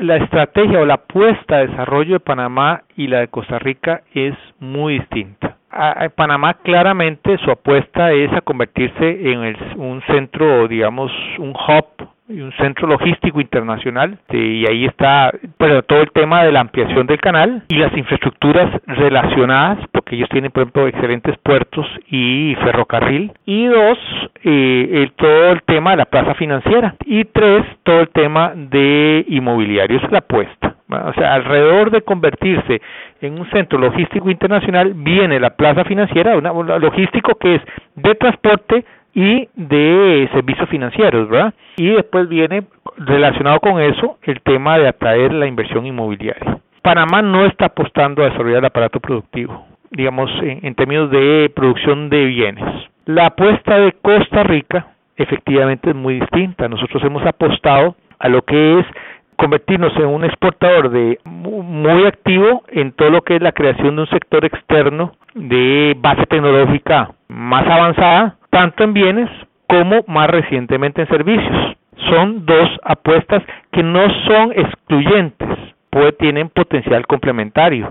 la estrategia o la apuesta de desarrollo de Panamá y la de Costa Rica es muy distinta. Panamá claramente su apuesta es a convertirse en un centro, digamos, un hub un centro logístico internacional y ahí está todo el tema de la ampliación del canal y las infraestructuras relacionadas porque ellos tienen por ejemplo excelentes puertos y ferrocarril y dos eh, el, todo el tema de la plaza financiera y tres todo el tema de inmobiliario es la apuesta o sea alrededor de convertirse en un centro logístico internacional viene la plaza financiera una logístico que es de transporte y de servicios financieros, ¿verdad? Y después viene relacionado con eso el tema de atraer la inversión inmobiliaria. Panamá no está apostando a desarrollar el aparato productivo, digamos, en, términos de producción de bienes. La apuesta de Costa Rica efectivamente es muy distinta. Nosotros hemos apostado a lo que es convertirnos en un exportador de muy activo en todo lo que es la creación de un sector externo de base tecnológica más avanzada tanto en bienes como más recientemente en servicios. Son dos apuestas que no son excluyentes, pues tienen potencial complementario.